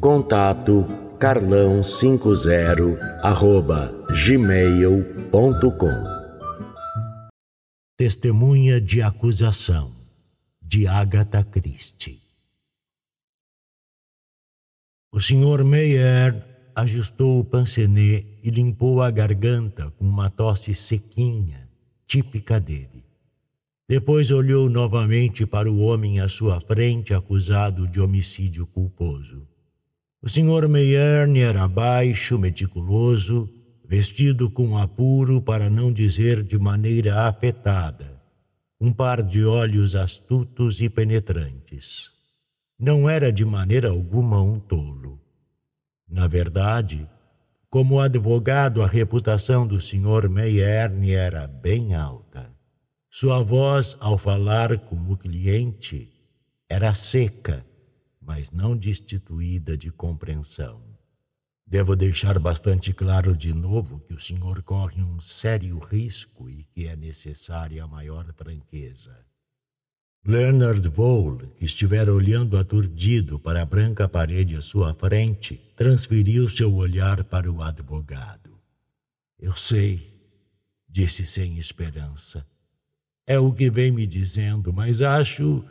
Contato carlão50 arroba gmail.com Testemunha de acusação de Agatha Christie O Sr. Meyer ajustou o pancenê e limpou a garganta com uma tosse sequinha, típica dele. Depois olhou novamente para o homem à sua frente acusado de homicídio culposo. O Sr. Meyerne era baixo, meticuloso, vestido com apuro para não dizer de maneira afetada, um par de olhos astutos e penetrantes. Não era de maneira alguma um tolo. Na verdade, como advogado, a reputação do Sr. Meyerne era bem alta. Sua voz, ao falar com o cliente, era seca mas não destituída de compreensão. Devo deixar bastante claro de novo que o senhor corre um sério risco e que é necessária a maior franqueza. Leonard Vole, que estivera olhando aturdido para a branca parede à sua frente, transferiu seu olhar para o advogado. Eu sei, disse sem esperança. É o que vem me dizendo, mas acho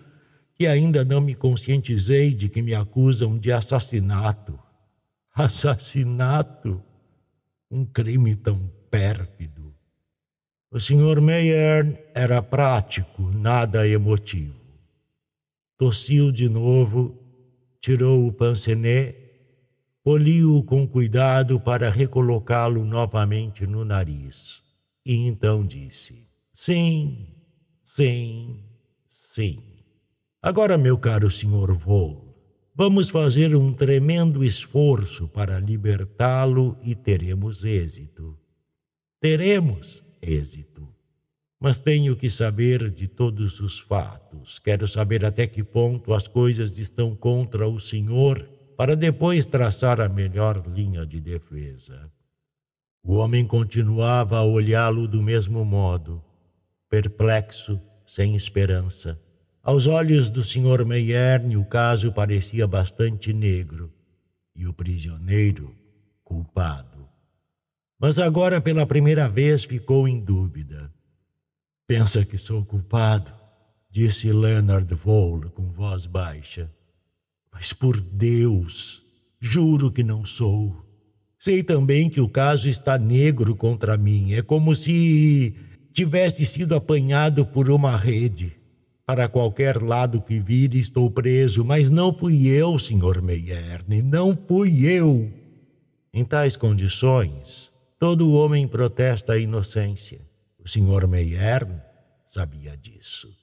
que ainda não me conscientizei de que me acusam de assassinato. Assassinato? Um crime tão pérfido. O Sr. Meyer era prático, nada emotivo. Tossiu de novo, tirou o pancenê, poliu-o com cuidado para recolocá-lo novamente no nariz. E então disse: Sim, sim, sim. Agora, meu caro senhor Vol, vamos fazer um tremendo esforço para libertá-lo e teremos êxito. Teremos êxito. Mas tenho que saber de todos os fatos. Quero saber até que ponto as coisas estão contra o senhor para depois traçar a melhor linha de defesa. O homem continuava a olhá-lo do mesmo modo, perplexo, sem esperança aos olhos do Sr. Meyerne, o caso parecia bastante negro e o prisioneiro culpado. Mas agora, pela primeira vez, ficou em dúvida. Pensa que sou culpado? disse Leonard Vole com voz baixa. Mas por Deus, juro que não sou. Sei também que o caso está negro contra mim. É como se tivesse sido apanhado por uma rede. Para qualquer lado que vire, estou preso, mas não fui eu, Sr. Meyerne, não fui eu. Em tais condições, todo homem protesta a inocência. O Sr. Meyerne sabia disso,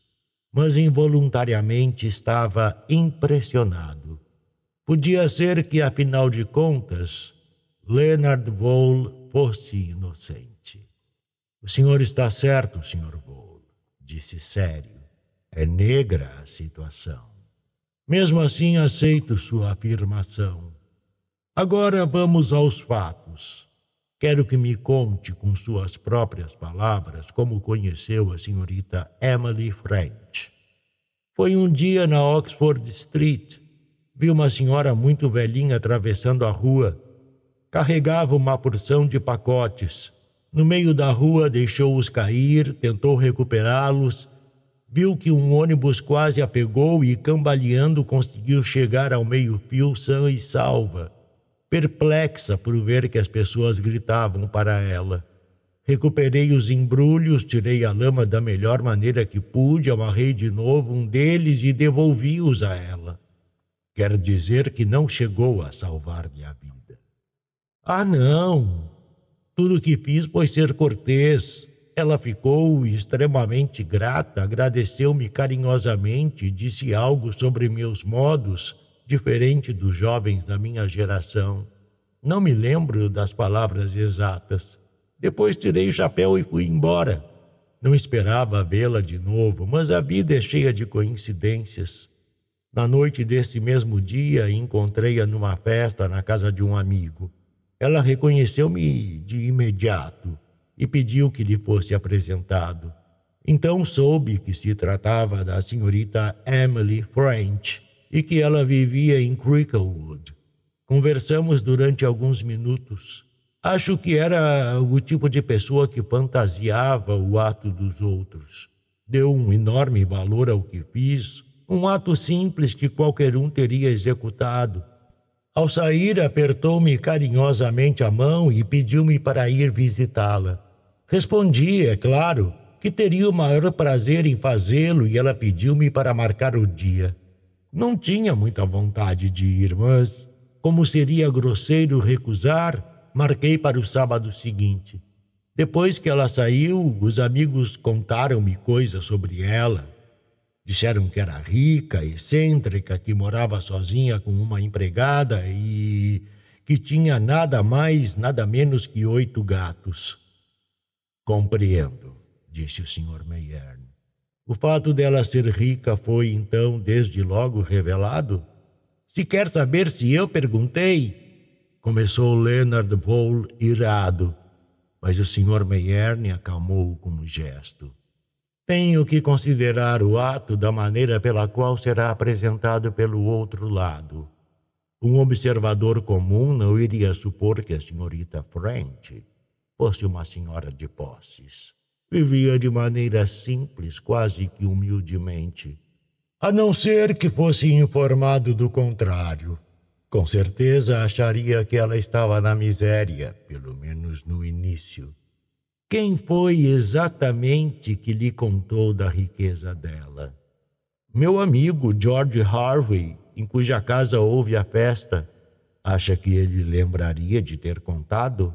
mas involuntariamente estava impressionado. Podia ser que, afinal de contas, Leonard Vole fosse inocente. O senhor está certo, Sr. Vole, disse sério. É negra a situação. Mesmo assim, aceito sua afirmação. Agora vamos aos fatos. Quero que me conte com suas próprias palavras como conheceu a senhorita Emily French. Foi um dia na Oxford Street. Vi uma senhora muito velhinha atravessando a rua. Carregava uma porção de pacotes. No meio da rua, deixou-os cair, tentou recuperá-los viu que um ônibus quase a pegou e, cambaleando, conseguiu chegar ao meio-fio sã e salva, perplexa por ver que as pessoas gritavam para ela. Recuperei os embrulhos, tirei a lama da melhor maneira que pude, amarrei de novo um deles e devolvi-os a ela. Quer dizer que não chegou a salvar minha vida. Ah, não! Tudo o que fiz foi ser cortês. Ela ficou extremamente grata, agradeceu-me carinhosamente, disse algo sobre meus modos, diferente dos jovens da minha geração. Não me lembro das palavras exatas. Depois tirei o chapéu e fui embora. Não esperava vê-la de novo, mas a vida é cheia de coincidências. Na noite desse mesmo dia, encontrei-a numa festa na casa de um amigo. Ela reconheceu-me de imediato e pediu que lhe fosse apresentado. Então soube que se tratava da senhorita Emily French e que ela vivia em Cricklewood. Conversamos durante alguns minutos. Acho que era o tipo de pessoa que fantasiava o ato dos outros. Deu um enorme valor ao que fiz, um ato simples que qualquer um teria executado. Ao sair, apertou-me carinhosamente a mão e pediu-me para ir visitá-la. Respondi, é claro, que teria o maior prazer em fazê-lo e ela pediu-me para marcar o dia. Não tinha muita vontade de ir, mas, como seria grosseiro recusar, marquei para o sábado seguinte. Depois que ela saiu, os amigos contaram-me coisas sobre ela. Disseram que era rica, excêntrica, que morava sozinha com uma empregada e que tinha nada mais, nada menos que oito gatos. Compreendo, disse o Sr. Mayern. O fato dela ser rica foi, então, desde logo revelado? Se quer saber se eu perguntei, Começou Leonard Vole irado, mas o Sr. Meyerne acalmou com um gesto. Tenho que considerar o ato da maneira pela qual será apresentado pelo outro lado. Um observador comum não iria supor que a senhorita French fosse uma senhora de posses. Vivia de maneira simples, quase que humildemente, a não ser que fosse informado do contrário. Com certeza acharia que ela estava na miséria, pelo menos no início. Quem foi exatamente que lhe contou da riqueza dela? Meu amigo George Harvey, em cuja casa houve a festa. Acha que ele lembraria de ter contado?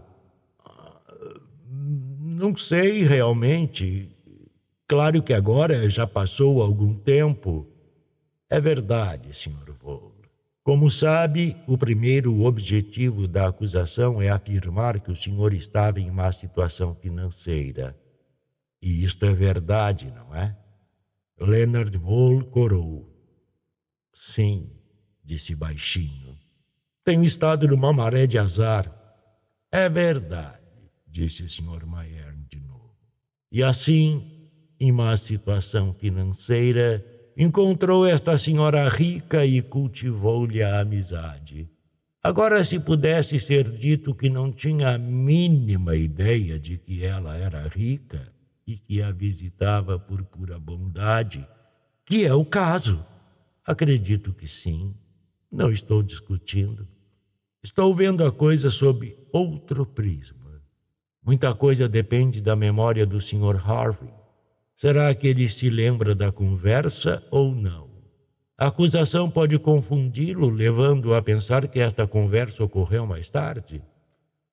Não sei realmente. Claro que agora já passou algum tempo. É verdade, Sr. Vole. Como sabe, o primeiro objetivo da acusação é afirmar que o senhor estava em má situação financeira. E isto é verdade, não é? Leonard Vole corou. Sim, disse baixinho. Tenho estado numa maré de azar. É verdade, disse o de novo. E assim, em má situação financeira, Encontrou esta senhora rica e cultivou-lhe a amizade. Agora, se pudesse ser dito que não tinha a mínima ideia de que ela era rica e que a visitava por pura bondade, que é o caso, acredito que sim. Não estou discutindo. Estou vendo a coisa sob outro prisma. Muita coisa depende da memória do Sr. Harvey. Será que ele se lembra da conversa ou não? A acusação pode confundi-lo, levando-o a pensar que esta conversa ocorreu mais tarde.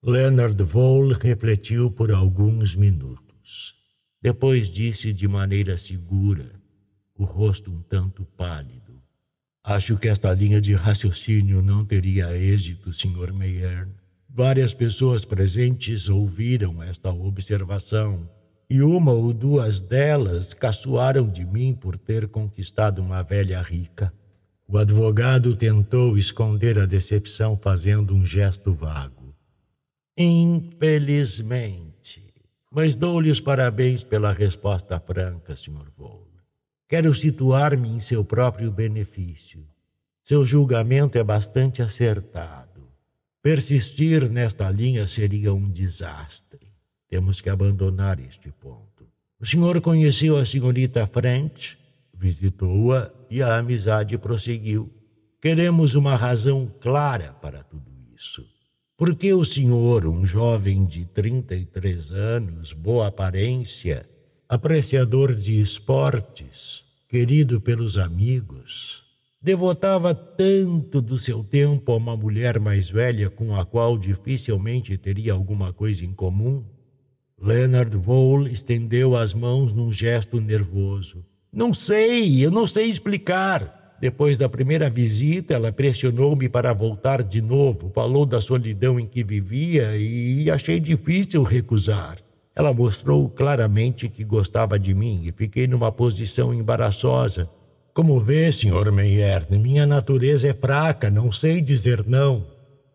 Leonard Vole refletiu por alguns minutos. Depois disse de maneira segura, o rosto um tanto pálido: Acho que esta linha de raciocínio não teria êxito, Sr. Meyer. Várias pessoas presentes ouviram esta observação e uma ou duas delas caçoaram de mim por ter conquistado uma velha rica. O advogado tentou esconder a decepção fazendo um gesto vago. Infelizmente. Mas dou-lhe os parabéns pela resposta franca, Sr. Vole. Quero situar-me em seu próprio benefício. Seu julgamento é bastante acertado. Persistir nesta linha seria um desastre. Temos que abandonar este ponto. O senhor conheceu a senhorita French, visitou-a e a amizade prosseguiu. Queremos uma razão clara para tudo isso. Porque o senhor, um jovem de 33 anos, boa aparência, apreciador de esportes, querido pelos amigos, devotava tanto do seu tempo a uma mulher mais velha com a qual dificilmente teria alguma coisa em comum? Leonard Vole estendeu as mãos num gesto nervoso. Não sei, eu não sei explicar. Depois da primeira visita, ela pressionou-me para voltar de novo, falou da solidão em que vivia e achei difícil recusar. Ela mostrou claramente que gostava de mim e fiquei numa posição embaraçosa. Como vê, Sr. Meyer, minha natureza é fraca, não sei dizer não.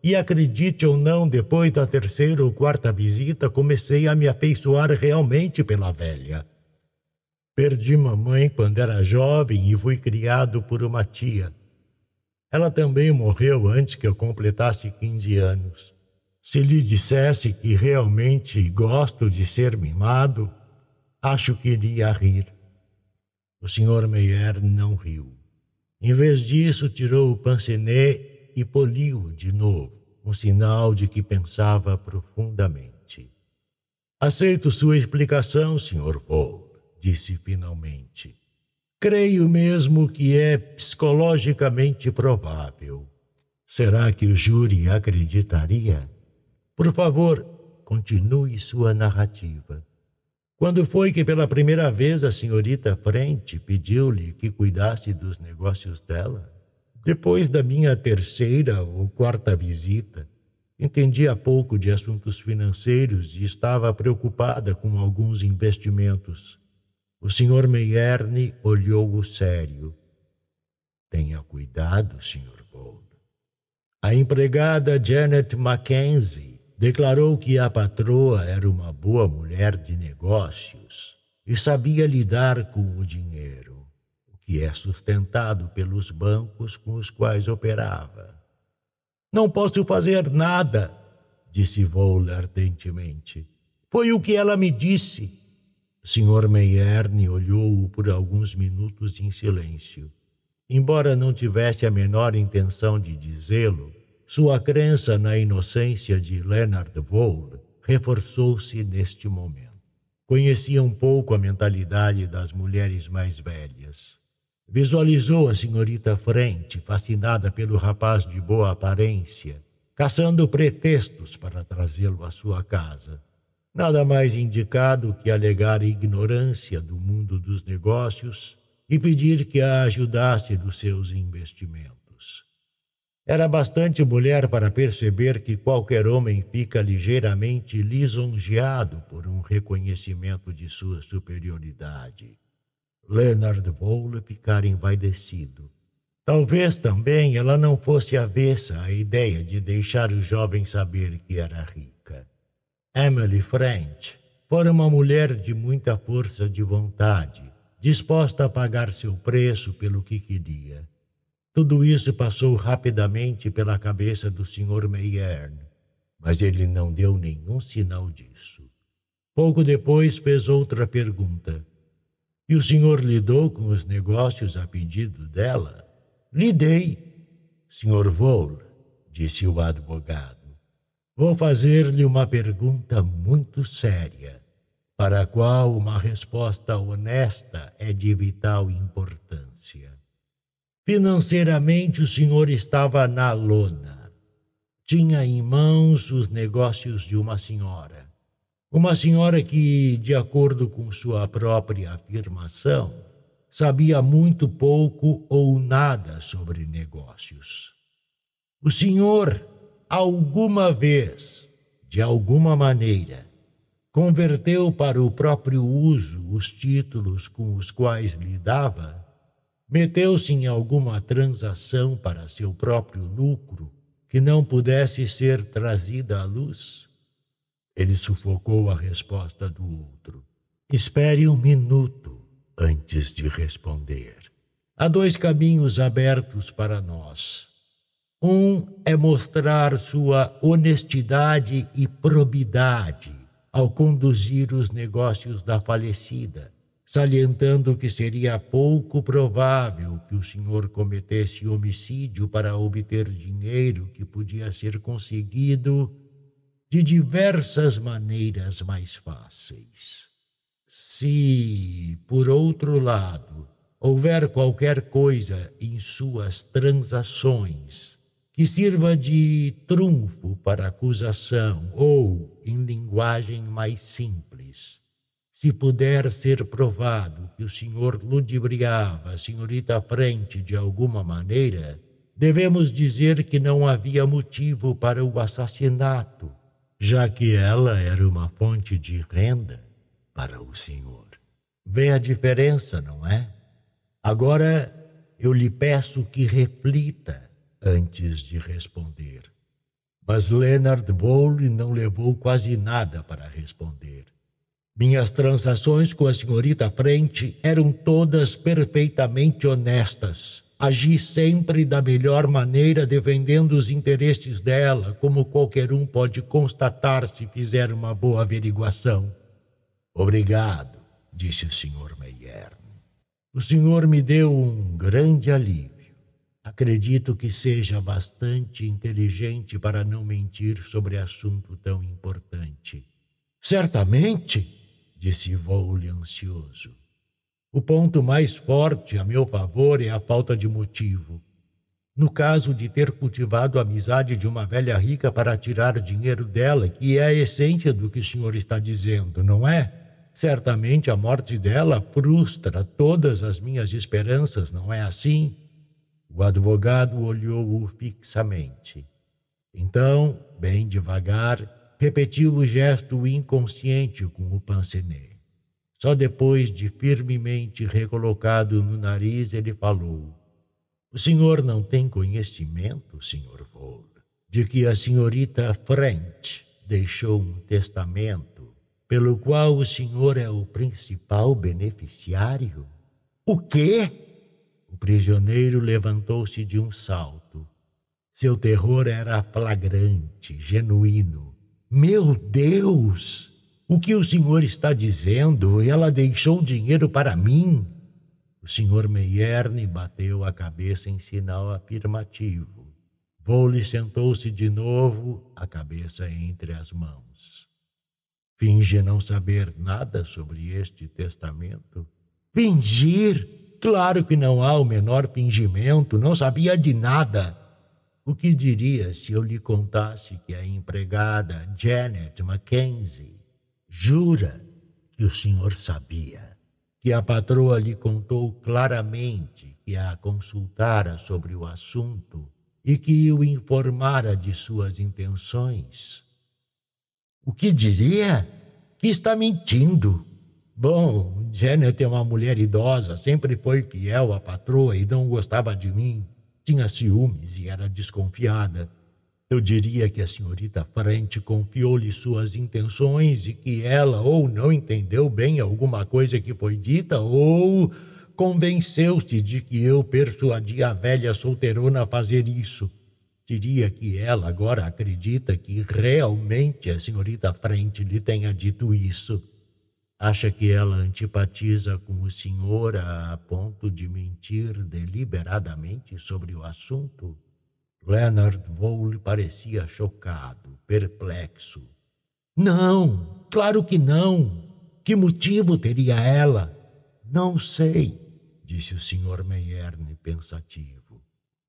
E acredite ou não, depois da terceira ou quarta visita, comecei a me afeiçoar realmente pela velha. Perdi mamãe quando era jovem e fui criado por uma tia. Ela também morreu antes que eu completasse 15 anos. Se lhe dissesse que realmente gosto de ser mimado, acho que iria rir. O Sr. Meyer não riu. Em vez disso, tirou o pince-nez e poliu de novo, um sinal de que pensava profundamente. Aceito sua explicação, Sr. Vole, disse finalmente. Creio mesmo que é psicologicamente provável. Será que o júri acreditaria? Por favor, continue sua narrativa. Quando foi que pela primeira vez a senhorita Frente pediu-lhe que cuidasse dos negócios dela? Depois da minha terceira ou quarta visita, entendia pouco de assuntos financeiros e estava preocupada com alguns investimentos. O senhor Meierne olhou-o sério. Tenha cuidado, Sr. Gold. A empregada Janet Mackenzie declarou que a patroa era uma boa mulher de negócios e sabia lidar com o dinheiro que é sustentado pelos bancos com os quais operava. Não posso fazer nada, disse Vole ardentemente. Foi o que ela me disse. Sr. Meierne olhou-o por alguns minutos em silêncio. Embora não tivesse a menor intenção de dizê-lo, sua crença na inocência de Leonard Vole reforçou-se neste momento. Conhecia um pouco a mentalidade das mulheres mais velhas. Visualizou a senhorita Frente, fascinada pelo rapaz de boa aparência, caçando pretextos para trazê-lo à sua casa. Nada mais indicado que alegar ignorância do mundo dos negócios e pedir que a ajudasse nos seus investimentos. Era bastante mulher para perceber que qualquer homem fica ligeiramente lisonjeado por um reconhecimento de sua superioridade. Leonard Vole ficar envaidecido. Talvez também ela não fosse avessa à ideia de deixar o jovem saber que era rica. Emily French fora uma mulher de muita força de vontade, disposta a pagar seu preço pelo que queria. Tudo isso passou rapidamente pela cabeça do Sr. Mayerne, mas ele não deu nenhum sinal disso. Pouco depois fez outra pergunta. E o senhor lidou com os negócios a pedido dela? Lidei. Senhor Vole, disse o advogado, vou fazer-lhe uma pergunta muito séria, para a qual uma resposta honesta é de vital importância. Financeiramente, o senhor estava na lona. Tinha em mãos os negócios de uma senhora uma senhora que, de acordo com sua própria afirmação, sabia muito pouco ou nada sobre negócios. O senhor, alguma vez, de alguma maneira, converteu para o próprio uso os títulos com os quais lidava? Meteu-se em alguma transação para seu próprio lucro que não pudesse ser trazida à luz? Ele sufocou a resposta do outro. Espere um minuto antes de responder. Há dois caminhos abertos para nós. Um é mostrar sua honestidade e probidade ao conduzir os negócios da falecida, salientando que seria pouco provável que o senhor cometesse homicídio para obter dinheiro que podia ser conseguido de diversas maneiras mais fáceis. Se, por outro lado, houver qualquer coisa em suas transações que sirva de trunfo para acusação ou, em linguagem mais simples, se puder ser provado que o senhor ludibriava a senhorita frente de alguma maneira, devemos dizer que não havia motivo para o assassinato, já que ela era uma fonte de renda para o senhor. Vê a diferença, não é? Agora eu lhe peço que reflita antes de responder. Mas Leonard Bowley não levou quase nada para responder. Minhas transações com a senhorita Frente eram todas perfeitamente honestas. Agi sempre da melhor maneira defendendo os interesses dela, como qualquer um pode constatar se fizer uma boa averiguação. Obrigado, disse o senhor Meyer. O senhor me deu um grande alívio. Acredito que seja bastante inteligente para não mentir sobre assunto tão importante. Certamente, disse Vole ansioso. O ponto mais forte a meu favor é a falta de motivo. No caso de ter cultivado a amizade de uma velha rica para tirar dinheiro dela, que é a essência do que o senhor está dizendo, não é? Certamente a morte dela frustra todas as minhas esperanças, não é assim? O advogado olhou-o fixamente. Então, bem devagar, repetiu o gesto inconsciente com o pince-nez. Só depois de firmemente recolocado no nariz, ele falou: O senhor não tem conhecimento, senhor Vole, de que a senhorita French deixou um testamento pelo qual o senhor é o principal beneficiário? O quê? O prisioneiro levantou-se de um salto. Seu terror era flagrante, genuíno. Meu Deus! O que o senhor está dizendo? Ela deixou dinheiro para mim? O senhor Meierne bateu a cabeça em sinal afirmativo. Vole sentou-se de novo, a cabeça entre as mãos. Finge não saber nada sobre este testamento? Fingir? Claro que não há o menor fingimento, não sabia de nada. O que diria se eu lhe contasse que a empregada Janet Mackenzie jura que o senhor sabia? Que a patroa lhe contou claramente que a consultara sobre o assunto e que o informara de suas intenções? O que diria? Que está mentindo. Bom, Janet é uma mulher idosa, sempre foi fiel à patroa e não gostava de mim. Tinha ciúmes e era desconfiada. Eu diria que a senhorita Frente confiou-lhe suas intenções e que ela ou não entendeu bem alguma coisa que foi dita ou convenceu-se de que eu persuadi a velha solteirona a fazer isso. Diria que ela agora acredita que realmente a senhorita Frente lhe tenha dito isso. Acha que ela antipatiza com o senhor a ponto de mentir deliberadamente sobre o assunto? Leonard Vole parecia chocado, perplexo. Não, claro que não. Que motivo teria ela? Não sei, disse o senhor Meierne pensativo.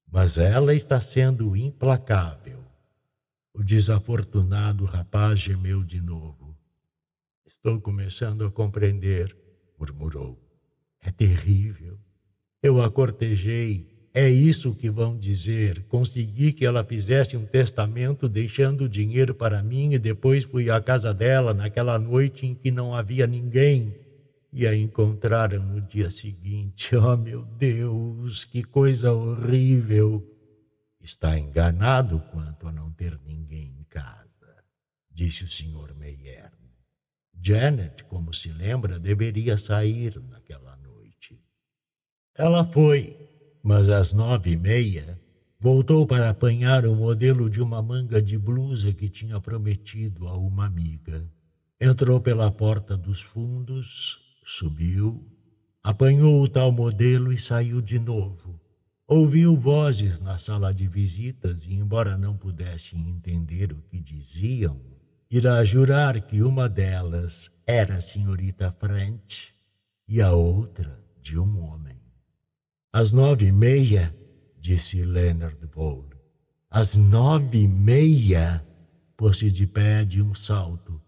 Mas ela está sendo implacável. O desafortunado rapaz gemeu de novo. Estou começando a compreender, murmurou. É terrível. Eu a cortejei. É isso que vão dizer. Consegui que ela fizesse um testamento deixando dinheiro para mim e depois fui à casa dela naquela noite em que não havia ninguém e a encontraram no dia seguinte. Oh, meu Deus, que coisa horrível! Está enganado quanto a não ter ninguém em casa, disse o senhor Meyer. Janet, como se lembra, deveria sair naquela noite. Ela foi, mas às nove e meia voltou para apanhar o modelo de uma manga de blusa que tinha prometido a uma amiga. Entrou pela porta dos fundos, subiu, Apanhou o tal modelo e saiu de novo. Ouviu vozes na sala de visitas e, embora não pudesse entender o que diziam, irá jurar que uma delas era a senhorita French e a outra de um homem. Às nove e meia, disse Leonard Bowl. Às nove e meia, pôs-se de pé de um salto.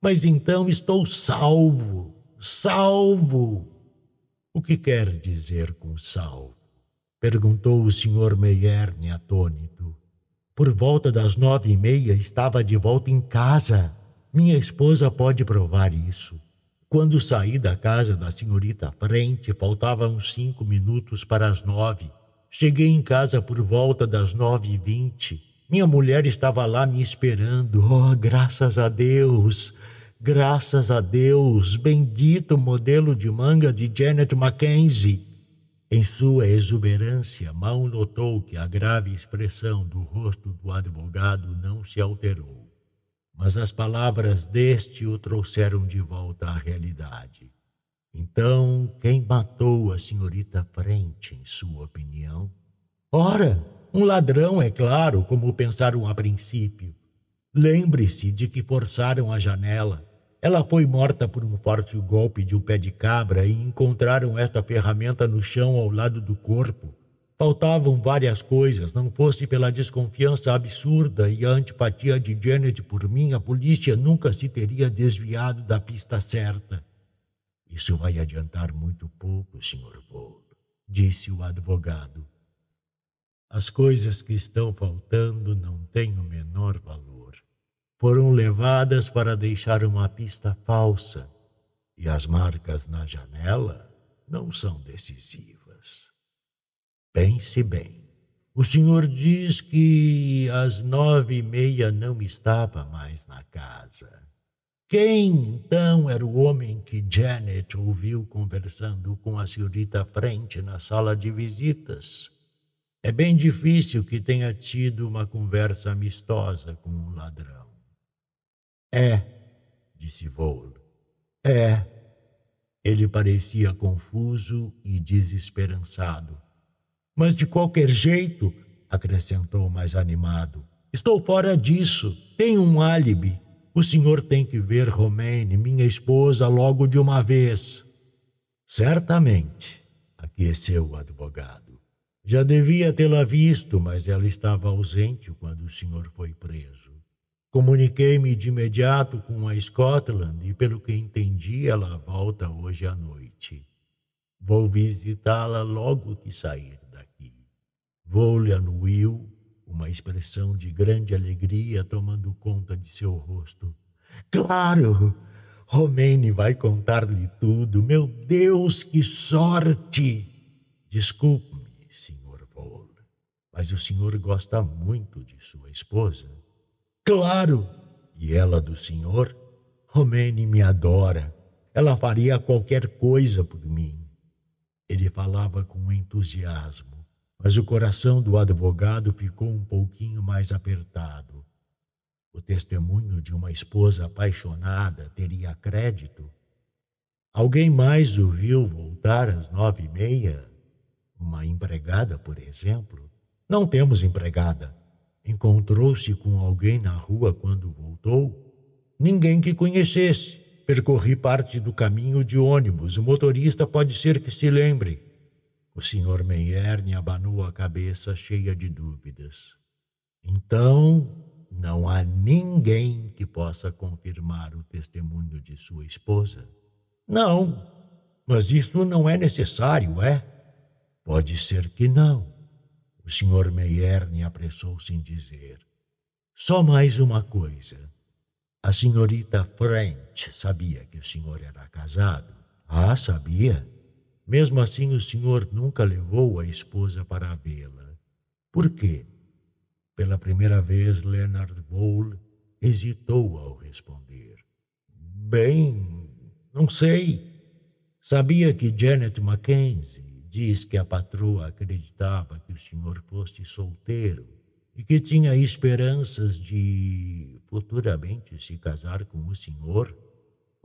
Mas então estou salvo, salvo. O que quer dizer com salvo? Perguntou o senhor Meierne atônito. Por volta das nove e meia estava de volta em casa. Minha esposa pode provar isso. Quando saí da casa da senhorita Frente, faltavam cinco minutos para as nove. Cheguei em casa por volta das nove e vinte. Minha mulher estava lá me esperando. Oh, graças a Deus! Graças a Deus! Bendito modelo de manga de Janet Mackenzie! Em sua exuberância, mal notou que a grave expressão do rosto do advogado não se alterou. Mas as palavras deste o trouxeram de volta à realidade. Então, quem matou a senhorita Frente, em sua opinião? Ora, um ladrão, é claro, como pensaram a princípio. Lembre-se de que forçaram a janela ela foi morta por um forte golpe de um pé de cabra e encontraram esta ferramenta no chão ao lado do corpo. Faltavam várias coisas, não fosse pela desconfiança absurda e a antipatia de Janet por mim, a polícia nunca se teria desviado da pista certa. Isso vai adiantar muito pouco, Sr. Bolo, disse o advogado. As coisas que estão faltando não têm o menor valor foram levadas para deixar uma pista falsa e as marcas na janela não são decisivas. Pense bem. O senhor diz que às nove e meia não estava mais na casa. Quem então era o homem que Janet ouviu conversando com a senhorita Frente na sala de visitas? É bem difícil que tenha tido uma conversa amistosa com um ladrão. É, disse Vole. É. Ele parecia confuso e desesperançado. Mas de qualquer jeito, acrescentou mais animado, estou fora disso. Tenho um álibi. O senhor tem que ver Romaine, minha esposa, logo de uma vez. Certamente, aqueceu o advogado. Já devia tê-la visto, mas ela estava ausente quando o senhor foi preso. Comuniquei-me de imediato com a Scotland e, pelo que entendi, ela volta hoje à noite. Vou visitá-la logo que sair daqui. Vou-lhe anuiu uma expressão de grande alegria tomando conta de seu rosto. Claro! Romaine vai contar-lhe tudo. Meu Deus, que sorte! Desculpe-me, Sr. Vole, mas o senhor gosta muito de sua esposa. Claro! E ela do senhor? Romene me adora. Ela faria qualquer coisa por mim. Ele falava com entusiasmo, mas o coração do advogado ficou um pouquinho mais apertado. O testemunho de uma esposa apaixonada teria crédito? Alguém mais o viu voltar às nove e meia? Uma empregada, por exemplo? Não temos empregada. Encontrou-se com alguém na rua quando voltou? Ninguém que conhecesse. Percorri parte do caminho de ônibus. O motorista pode ser que se lembre. O senhor Meierne abanou a cabeça cheia de dúvidas. Então, não há ninguém que possa confirmar o testemunho de sua esposa? Não, mas isso não é necessário, é? Pode ser que não. O senhor Meierne apressou-se em dizer: Só mais uma coisa. A senhorita French sabia que o senhor era casado? Ah, sabia. Mesmo assim, o senhor nunca levou a esposa para vê-la. Por quê? Pela primeira vez, Leonard Bowl hesitou ao responder. Bem, não sei. Sabia que Janet Mackenzie diz que a patroa acreditava que o senhor fosse solteiro e que tinha esperanças de futuramente se casar com o senhor,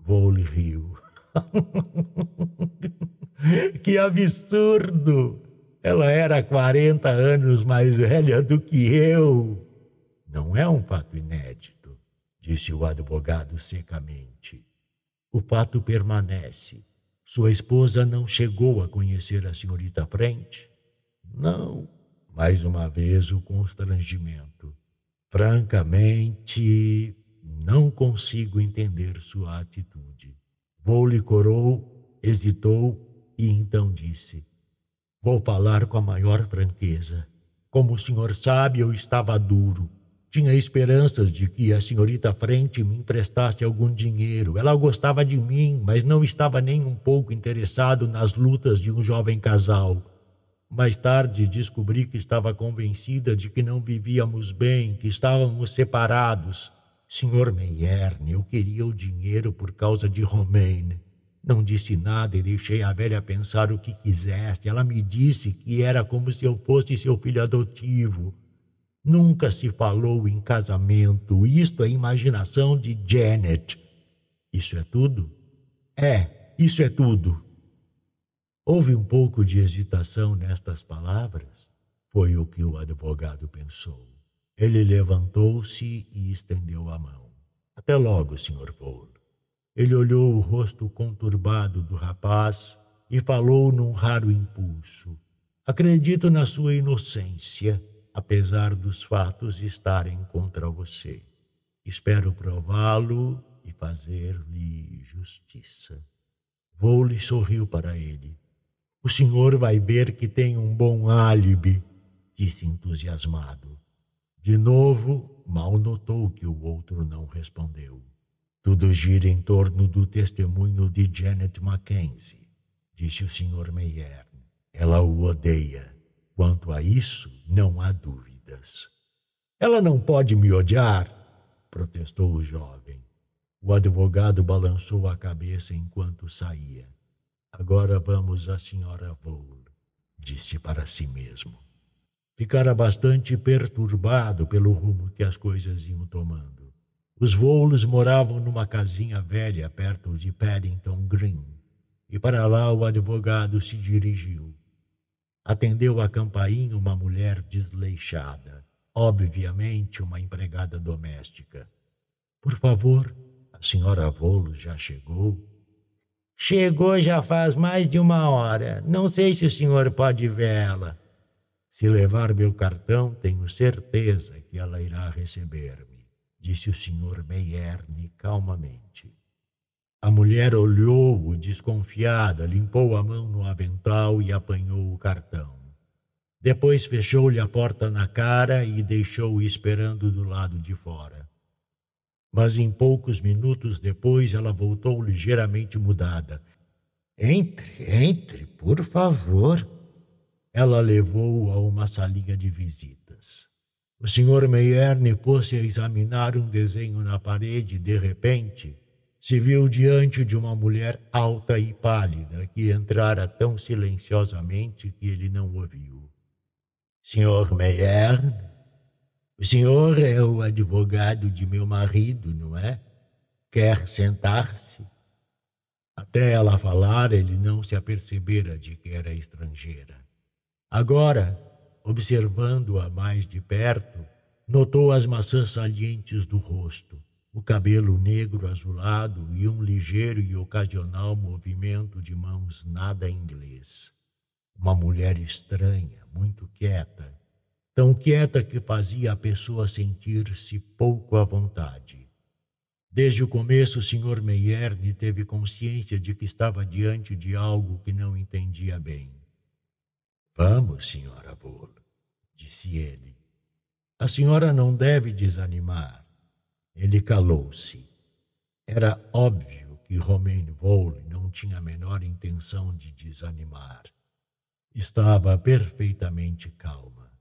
Vou-lhe riu. Que absurdo! Ela era 40 anos mais velha do que eu. Não é um fato inédito, disse o advogado secamente. O fato permanece. Sua esposa não chegou a conhecer a senhorita Frente? Não. Mais uma vez o constrangimento. Francamente, não consigo entender sua atitude. Vou-lhe corou, hesitou e então disse: Vou falar com a maior franqueza. Como o senhor sabe, eu estava duro. Tinha esperanças de que a senhorita Frente me emprestasse algum dinheiro. Ela gostava de mim, mas não estava nem um pouco interessado nas lutas de um jovem casal. Mais tarde descobri que estava convencida de que não vivíamos bem, que estávamos separados. Senhor Meierne, eu queria o dinheiro por causa de Romaine. Não disse nada e deixei a velha pensar o que quisesse. Ela me disse que era como se eu fosse seu filho adotivo. Nunca se falou em casamento. Isto é imaginação de Janet. Isso é tudo? É, isso é tudo. Houve um pouco de hesitação nestas palavras. Foi o que o advogado pensou. Ele levantou-se e estendeu a mão. Até logo, Sr. Paul. Ele olhou o rosto conturbado do rapaz e falou num raro impulso. Acredito na sua inocência, apesar dos fatos estarem contra você. Espero prová-lo e fazer-lhe justiça. Vou-lhe sorriu para ele. O senhor vai ver que tem um bom álibi, disse entusiasmado. De novo, mal notou que o outro não respondeu. Tudo gira em torno do testemunho de Janet Mackenzie, disse o Sr. Meyer. Ela o odeia. Quanto a isso, não há dúvidas. Ela não pode me odiar, protestou o jovem. O advogado balançou a cabeça enquanto saía. Agora vamos à senhora Vole, disse para si mesmo. Ficara bastante perturbado pelo rumo que as coisas iam tomando. Os Voles moravam numa casinha velha perto de Paddington Green, e para lá o advogado se dirigiu. Atendeu a campainha uma mulher desleixada, obviamente uma empregada doméstica. Por favor, a senhora Volo já chegou? Chegou já faz mais de uma hora. Não sei se o senhor pode vê-la. Se levar meu cartão, tenho certeza que ela irá receber-me disse o senhor Meierne calmamente. A mulher olhou-o desconfiada, limpou a mão no avental e apanhou o cartão. Depois fechou-lhe a porta na cara e deixou-o esperando do lado de fora. Mas em poucos minutos depois ela voltou ligeiramente mudada. Entre, entre, por favor. Ela levou-o a uma salinha de visitas. O senhor Meierne pôs-se a examinar um desenho na parede e, de repente, se viu diante de uma mulher alta e pálida que entrara tão silenciosamente que ele não ouviu. Senhor Meierne, o senhor é o advogado de meu marido, não é? Quer sentar-se? Até ela falar, ele não se apercebera de que era estrangeira. Agora, observando-a mais de perto, notou as maçãs salientes do rosto, o cabelo negro azulado e um ligeiro e ocasional movimento de mãos nada inglês. Uma mulher estranha, muito quieta, tão quieta que fazia a pessoa sentir-se pouco à vontade. Desde o começo, o Sr. Meierne teve consciência de que estava diante de algo que não entendia bem. Vamos, senhora Bull, disse ele. A senhora não deve desanimar. Ele calou-se. Era óbvio que Romain Vole não tinha a menor intenção de desanimar. Estava perfeitamente calma.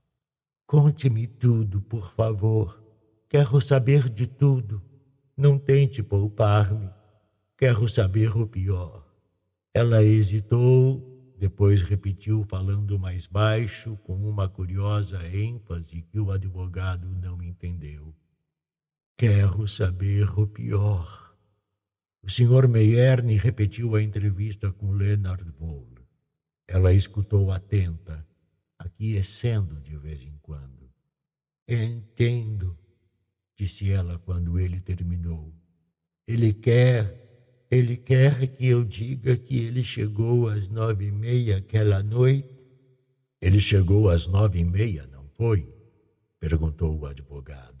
Conte-me tudo, por favor. Quero saber de tudo. Não tente poupar-me. Quero saber o pior. Ela hesitou depois repetiu, falando mais baixo, com uma curiosa ênfase que o advogado não entendeu. Quero saber o pior. O Sr. Meierne repetiu a entrevista com Leonard Vole. Ela escutou atenta, aquecendo de vez em quando. Entendo, disse ela quando ele terminou. Ele quer, ele quer que eu diga que ele chegou às nove e meia aquela noite? Ele chegou às nove e meia, não foi? perguntou o advogado.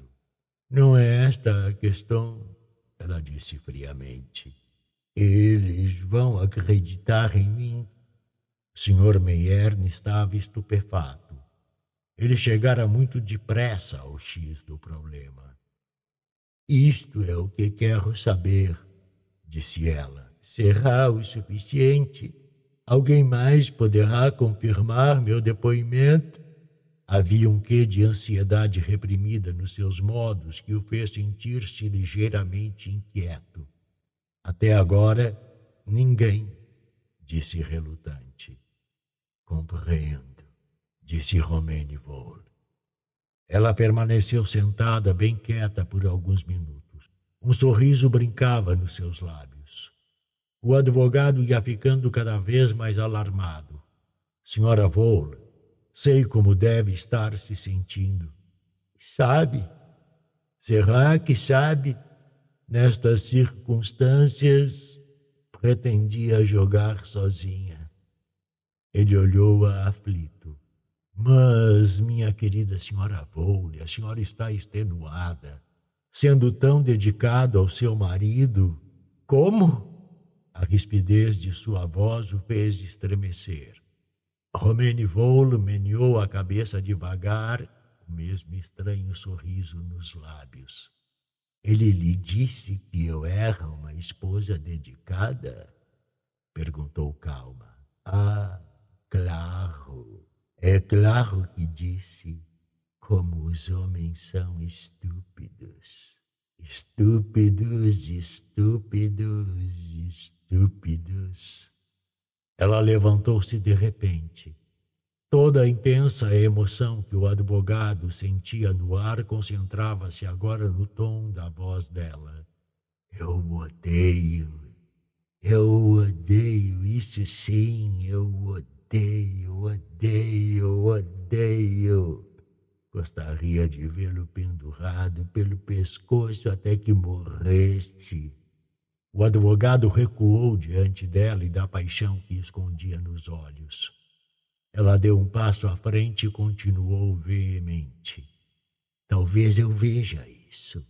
Não é esta a questão, ela disse friamente. Eles vão acreditar em mim. O Sr. Meyern estava estupefato. Ele chegara muito depressa ao X do problema. Isto é o que quero saber, disse ela. Será o suficiente? Alguém mais poderá confirmar meu depoimento? Havia um quê de ansiedade reprimida nos seus modos que o fez sentir-se ligeiramente inquieto. Até agora, ninguém, disse relutante. Compreendo, disse Romaine Vol. Ela permaneceu sentada, bem quieta, por alguns minutos. Um sorriso brincava nos seus lábios. O advogado ia ficando cada vez mais alarmado. Senhora Vole, sei como deve estar se sentindo. Sabe? Será que sabe? Nestas circunstâncias, pretendia jogar sozinha. Ele olhou-a aflito. Mas, minha querida senhora Vole, a senhora está extenuada, sendo tão dedicado ao seu marido. Como? A rispidez de sua voz o fez estremecer. Romene Vole meneou a cabeça devagar, o mesmo estranho sorriso nos lábios. Ele lhe disse que eu era uma esposa dedicada? Perguntou calma. Ah, claro. É claro que disse como os homens são estúpidos. Estúpidos, estúpidos, estúpidos. Ela levantou-se de repente. Toda a intensa emoção que o advogado sentia no ar concentrava-se agora no tom da voz dela. Eu odeio, eu odeio, isso sim, eu odeio odeio, odeio. Gostaria de vê-lo pendurado pelo pescoço até que morresse. O advogado recuou diante dela e da paixão que escondia nos olhos. Ela deu um passo à frente e continuou veemente. Talvez eu veja isso.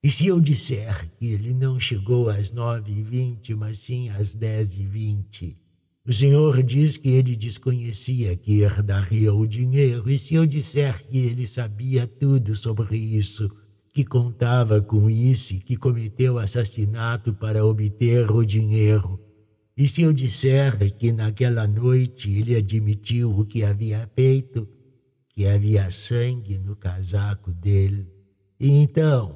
E se eu disser que ele não chegou às nove e vinte, mas sim às dez e vinte? O senhor diz que ele desconhecia que herdaria o dinheiro, e se eu disser que ele sabia tudo sobre isso, que contava com isso que cometeu assassinato para obter o dinheiro, e se eu disser que naquela noite ele admitiu o que havia feito, que havia sangue no casaco dele, e então,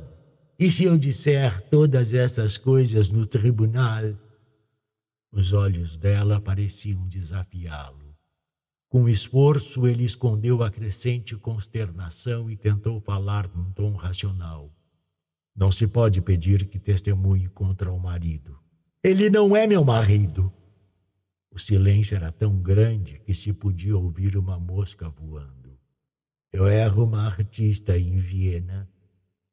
e se eu disser todas essas coisas no tribunal, os olhos dela pareciam desafiá-lo. Com esforço, ele escondeu a crescente consternação e tentou falar num tom racional. Não se pode pedir que testemunhe contra o marido. Ele não é meu marido. O silêncio era tão grande que se podia ouvir uma mosca voando. Eu era uma artista em Viena.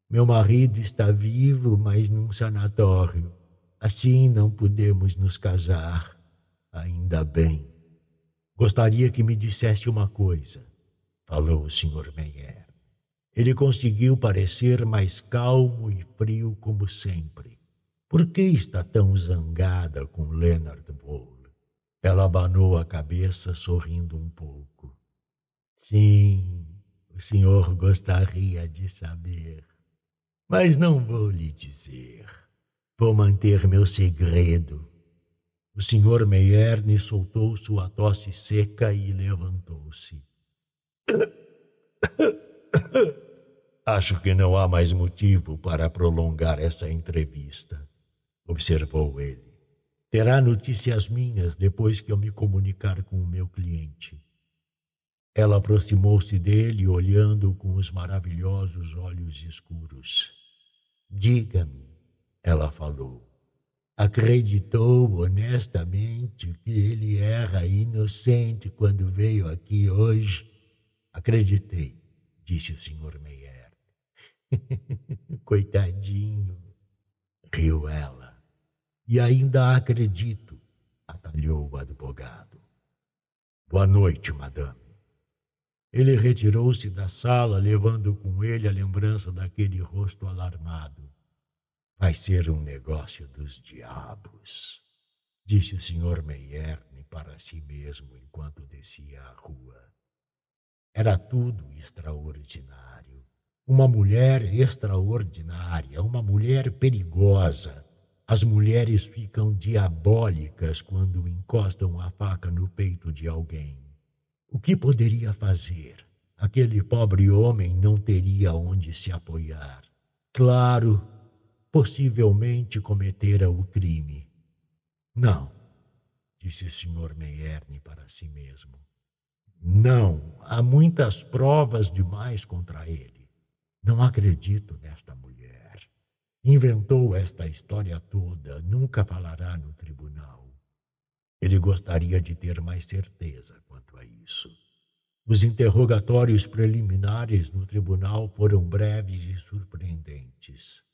Meu marido está vivo, mas num sanatório. Assim não podemos nos casar, ainda bem. Gostaria que me dissesse uma coisa, falou o Sr. Meyer. Ele conseguiu parecer mais calmo e frio como sempre. Por que está tão zangada com Leonard Vole? Ela abanou a cabeça, sorrindo um pouco. Sim, o senhor gostaria de saber, mas não vou lhe dizer. Vou manter meu segredo. O senhor Meierne soltou sua tosse seca e levantou-se. Acho que não há mais motivo para prolongar essa entrevista, observou ele. Terá notícias minhas depois que eu me comunicar com o meu cliente. Ela aproximou-se dele, olhando com os maravilhosos olhos escuros. Diga-me, ela falou. Acreditou honestamente que ele era inocente quando veio aqui hoje? Acreditei, disse o senhor Meyer. Coitadinho, riu ela. E ainda acredito, atalhou o advogado. Boa noite, madame. Ele retirou-se da sala, levando com ele a lembrança daquele rosto alarmado. Vai ser um negócio dos diabos, disse o senhor Meierne para si mesmo enquanto descia a rua. Era tudo extraordinário. Uma mulher extraordinária, uma mulher perigosa. As mulheres ficam diabólicas quando encostam a faca no peito de alguém. O que poderia fazer? Aquele pobre homem não teria onde se apoiar. Claro, possivelmente cometera o crime. Não, disse o Sr. Meierne para si mesmo. Não, há muitas provas demais contra ele. Não acredito nesta mulher. Inventou esta história toda, nunca falará no tribunal. Ele gostaria de ter mais certeza quanto a isso. Os interrogatórios preliminares no tribunal foram breves e surpreendentes.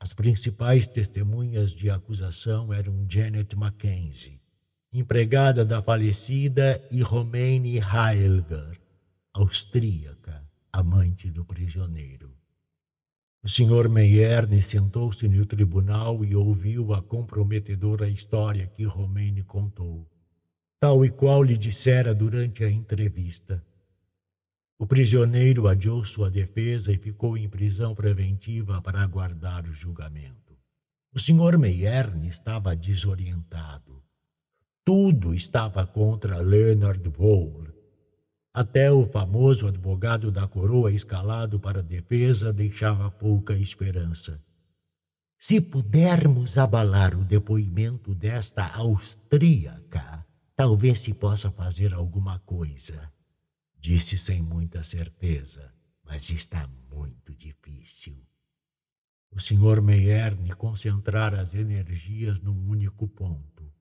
As principais testemunhas de acusação eram Janet Mackenzie, empregada da falecida, e Romaine Heilger, austríaca, amante do prisioneiro. O Sr. Meierne sentou-se no tribunal e ouviu a comprometedora história que Romaine contou, tal e qual lhe dissera durante a entrevista. O prisioneiro adiou sua defesa e ficou em prisão preventiva para aguardar o julgamento. O Sr. Meierne estava desorientado. Tudo estava contra Leonard Vole. Até o famoso advogado da coroa escalado para a defesa deixava pouca esperança. Se pudermos abalar o depoimento desta austríaca, talvez se possa fazer alguma coisa. Disse sem muita certeza, mas está muito difícil. O Sr. Meierne concentrara as energias num único ponto.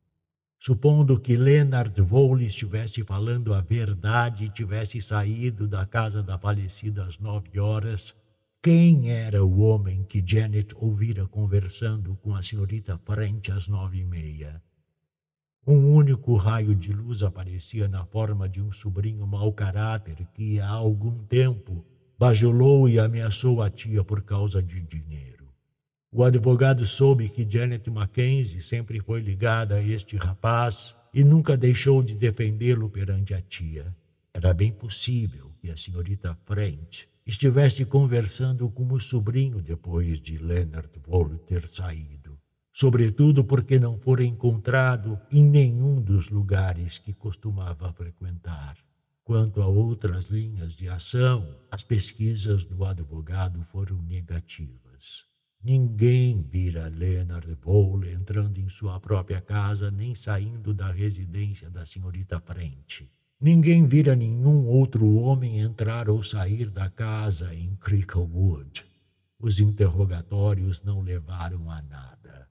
Supondo que Leonard Vole estivesse falando a verdade e tivesse saído da casa da falecida às nove horas, quem era o homem que Janet ouvira conversando com a senhorita French às nove e meia? Um único raio de luz aparecia na forma de um sobrinho mau caráter que, há algum tempo, bajulou e ameaçou a tia por causa de dinheiro. O advogado soube que Janet Mackenzie sempre foi ligada a este rapaz e nunca deixou de defendê-lo perante a tia. Era bem possível que a senhorita French estivesse conversando com o sobrinho depois de Leonard Wall ter saído sobretudo porque não fora encontrado em nenhum dos lugares que costumava frequentar. Quanto a outras linhas de ação, as pesquisas do advogado foram negativas. Ninguém vira Leonard Vole entrando em sua própria casa nem saindo da residência da senhorita Frente. Ninguém vira nenhum outro homem entrar ou sair da casa em Cricklewood. Os interrogatórios não levaram a nada.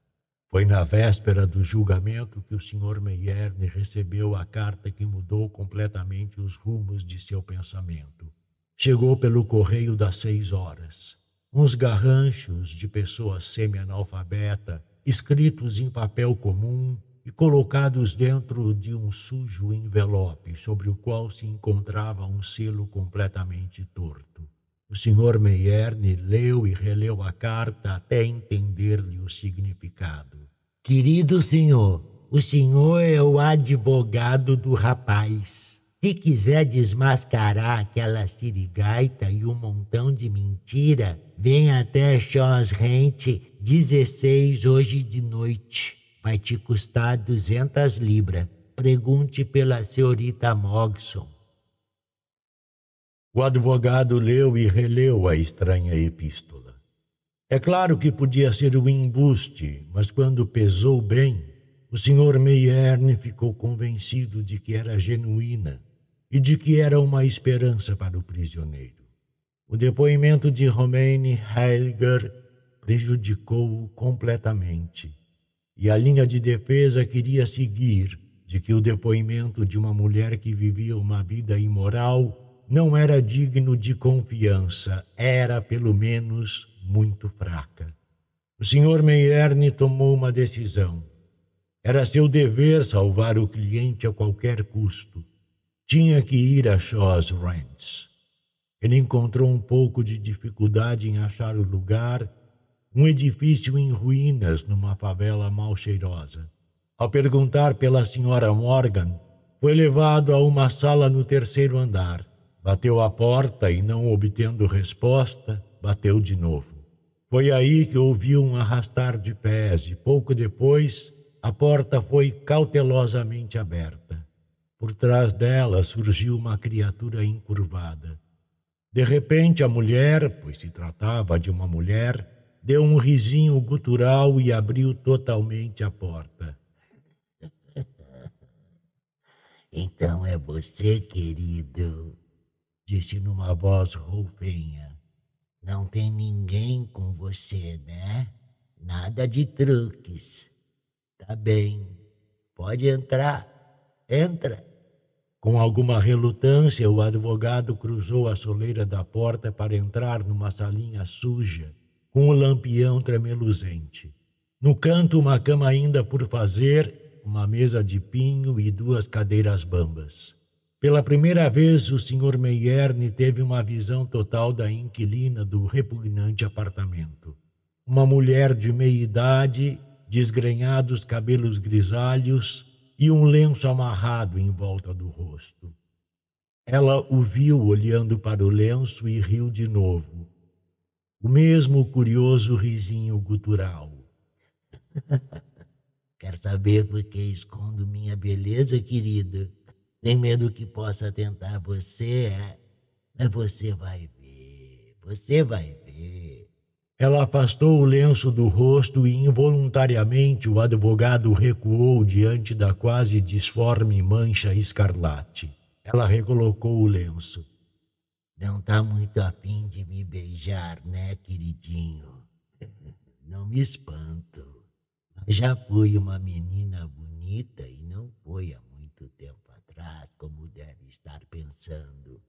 Foi na véspera do julgamento que o Sr. Meierne recebeu a carta que mudou completamente os rumos de seu pensamento. Chegou pelo correio das seis horas. Uns garranchos de pessoa semi-analfabeta, escritos em papel comum e colocados dentro de um sujo envelope sobre o qual se encontrava um selo completamente torto. O Sr. Meierne leu e releu a carta até entender-lhe o significado. Querido senhor, o senhor é o advogado do rapaz. Se quiser desmascarar aquela sirigaita e um montão de mentira, vem até Charles Rente 16 hoje de noite. Vai te custar 200 libras. Pergunte pela senhorita Mogson. O advogado leu e releu a estranha epístola. É claro que podia ser um embuste, mas quando pesou bem, o Sr. Meierne ficou convencido de que era genuína e de que era uma esperança para o prisioneiro. O depoimento de Romaine Heilger prejudicou-o completamente. e a linha de defesa queria seguir de que o depoimento de uma mulher que vivia uma vida imoral não era digno de confiança, era, pelo menos, muito fraca. O Sr. Meierne tomou uma decisão. Era seu dever salvar o cliente a qualquer custo. Tinha que ir a Shaw's Ranch. Ele encontrou um pouco de dificuldade em achar o lugar, um edifício em ruínas numa favela mal cheirosa. Ao perguntar pela senhora Morgan, foi levado a uma sala no terceiro andar. Bateu à porta e, não obtendo resposta, bateu de novo. Foi aí que ouviu um arrastar de pés e, pouco depois, a porta foi cautelosamente aberta. Por trás dela surgiu uma criatura encurvada. De repente, a mulher, pois se tratava de uma mulher, deu um risinho gutural e abriu totalmente a porta. Então é você, querido, disse numa voz roupenha. Não tem ninguém com você, né? Nada de truques. Tá bem. Pode entrar. Entra. Com alguma relutância, o advogado cruzou a soleira da porta para entrar numa salinha suja, com o um lampião tremeluzente. No canto, uma cama ainda por fazer uma mesa de pinho e duas cadeiras bambas. Pela primeira vez, o Sr. Meierne teve uma visão total da inquilina do repugnante apartamento. Uma mulher de meia idade, desgrenhados cabelos grisalhos e um lenço amarrado em volta do rosto. Ela o viu olhando para o lenço e riu de novo. O mesmo curioso risinho gutural. Quer saber por que escondo minha beleza, querida? Tem medo que possa tentar você, é? Mas você vai ver, você vai ver. Ela afastou o lenço do rosto e involuntariamente o advogado recuou diante da quase disforme mancha escarlate. Ela recolocou o lenço. Não tá muito afim de me beijar, né, queridinho? Não me espanto. Já fui uma menina bonita e não foi há muito tempo estar pensando.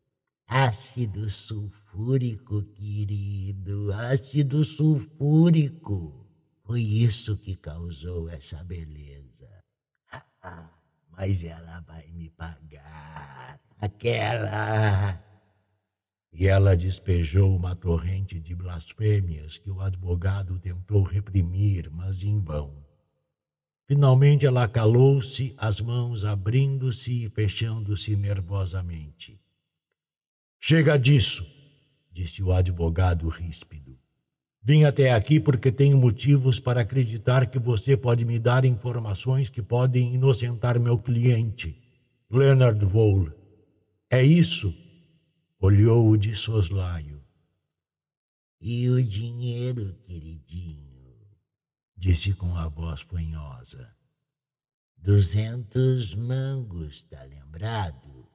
Ácido sulfúrico, querido, ácido sulfúrico. Foi isso que causou essa beleza. Mas ela vai me pagar. Aquela. E ela despejou uma torrente de blasfêmias que o advogado tentou reprimir, mas em vão. Finalmente ela calou-se, as mãos abrindo-se e fechando-se nervosamente. Chega disso, disse o advogado ríspido. Vim até aqui porque tenho motivos para acreditar que você pode me dar informações que podem inocentar meu cliente, Leonard Vole. É isso? Olhou-o de soslaio. E o dinheiro, queridinho? Disse com a voz fanhosa. Duzentos mangos, tá lembrado?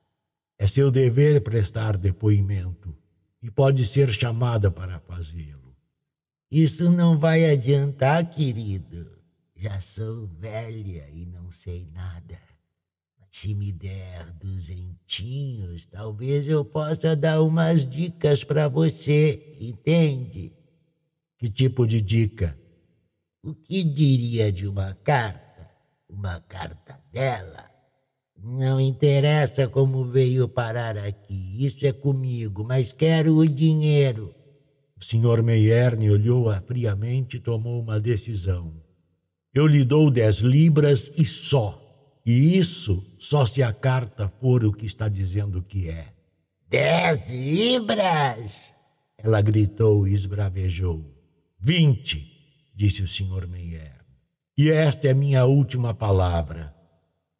É seu dever prestar depoimento e pode ser chamada para fazê-lo. Isso não vai adiantar, querido. Já sou velha e não sei nada. Se me der duzentinhos, talvez eu possa dar umas dicas para você, entende? Que tipo de dica? O que diria de uma carta? Uma carta dela? Não interessa como veio parar aqui, isso é comigo, mas quero o dinheiro. O Sr. Meierne olhou-a friamente e tomou uma decisão. Eu lhe dou dez libras e só. E isso só se a carta for o que está dizendo que é. Dez libras! Ela gritou e esbravejou. Vinte! Disse o Sr. Meyer. E esta é minha última palavra.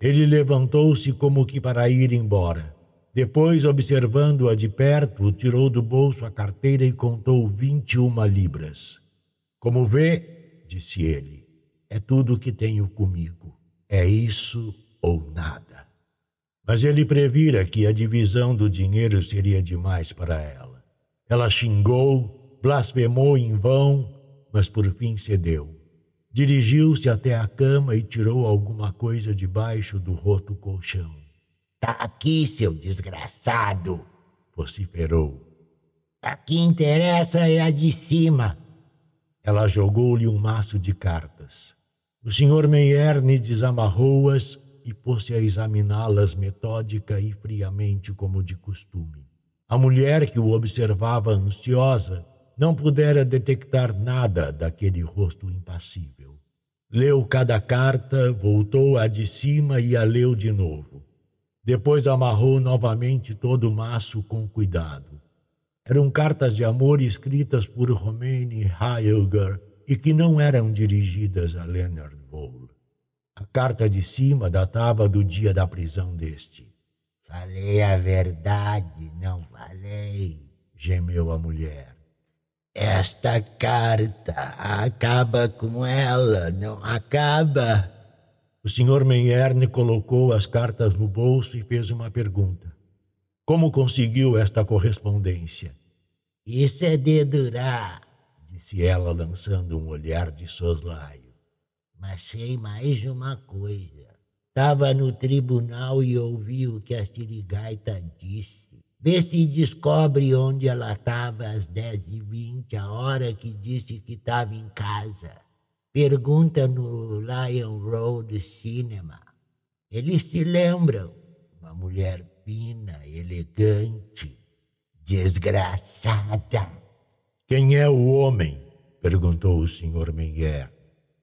Ele levantou-se como que para ir embora. Depois, observando-a de perto, tirou do bolso a carteira e contou vinte e uma libras. Como vê, disse ele, é tudo o que tenho comigo. É isso ou nada. Mas ele previra que a divisão do dinheiro seria demais para ela. Ela xingou, blasfemou em vão mas por fim cedeu. Dirigiu-se até a cama e tirou alguma coisa debaixo do roto colchão. Tá aqui, seu desgraçado, vociferou. A que interessa é a de cima. Ela jogou-lhe um maço de cartas. O Sr. Meierne desamarrou-as e pôs-se a examiná-las metódica e friamente, como de costume. A mulher que o observava ansiosa não pudera detectar nada daquele rosto impassível. Leu cada carta, voltou à de cima e a leu de novo. Depois amarrou novamente todo o maço com cuidado. Eram cartas de amor escritas por Romaine Heilger e que não eram dirigidas a Leonard Bowl. A carta de cima datava do dia da prisão deste. Falei a verdade, não falei, gemeu a mulher. Esta carta acaba com ela, não acaba? O senhor Meierne colocou as cartas no bolso e fez uma pergunta. Como conseguiu esta correspondência? Isso é dedurar, disse ela, lançando um olhar de soslaio. Mas sei mais uma coisa. Estava no tribunal e ouvi o que a Sirigaita disse. Vê se descobre onde ela estava às dez e vinte, a hora que disse que estava em casa. Pergunta no Lion Road Cinema. Eles se lembram. Uma mulher fina, elegante, desgraçada. Quem é o homem? perguntou o Sr. Meyer.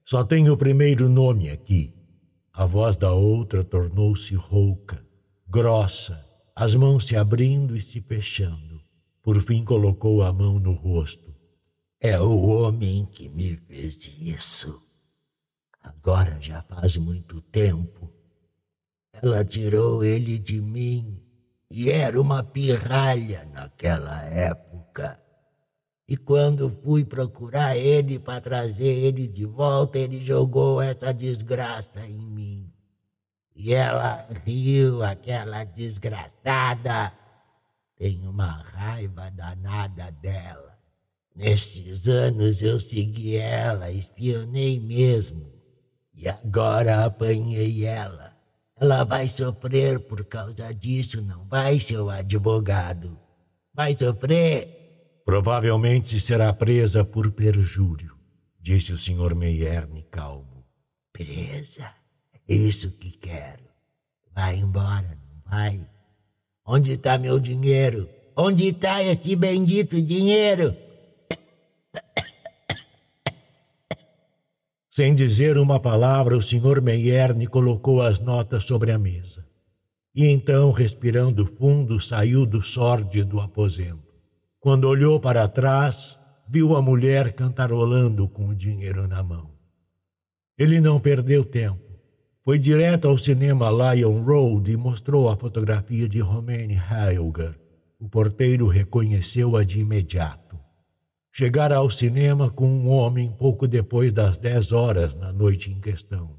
Só tem o primeiro nome aqui. A voz da outra tornou-se rouca, grossa, as mãos se abrindo e se fechando. Por fim colocou a mão no rosto. É o homem que me fez isso. Agora já faz muito tempo. Ela tirou ele de mim e era uma pirralha naquela época. E quando fui procurar ele para trazer ele de volta, ele jogou essa desgraça em mim. E ela riu, aquela desgraçada. Tenho uma raiva danada dela. Nestes anos eu segui ela, espionei mesmo. E agora apanhei ela. Ela vai sofrer por causa disso, não vai, seu advogado? Vai sofrer? Provavelmente será presa por perjúrio, disse o Sr. Meierne calmo. Presa? Isso que quero. Vai embora, não vai? Onde está meu dinheiro? Onde está esse bendito dinheiro? Sem dizer uma palavra, o Sr. Meierne colocou as notas sobre a mesa. E então, respirando fundo, saiu do sórdido aposento. Quando olhou para trás, viu a mulher cantarolando com o dinheiro na mão. Ele não perdeu tempo. Foi direto ao cinema Lion Road e mostrou a fotografia de Romaine Heilger. O porteiro reconheceu-a de imediato. Chegara ao cinema com um homem pouco depois das dez horas na noite em questão.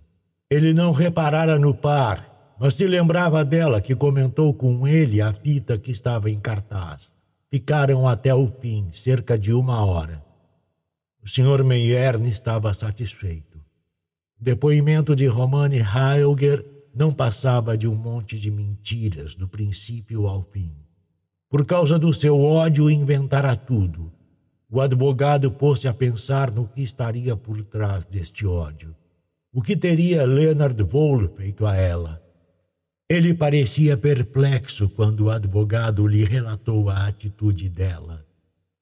Ele não reparara no par, mas se lembrava dela que comentou com ele a fita que estava em cartaz. Ficaram até o fim, cerca de uma hora. O Sr. Meierne estava satisfeito. Depoimento de Romane Heilger não passava de um monte de mentiras, do princípio ao fim. Por causa do seu ódio, inventara tudo. O advogado pôs-se a pensar no que estaria por trás deste ódio. O que teria Leonard Vole feito a ela? Ele parecia perplexo quando o advogado lhe relatou a atitude dela.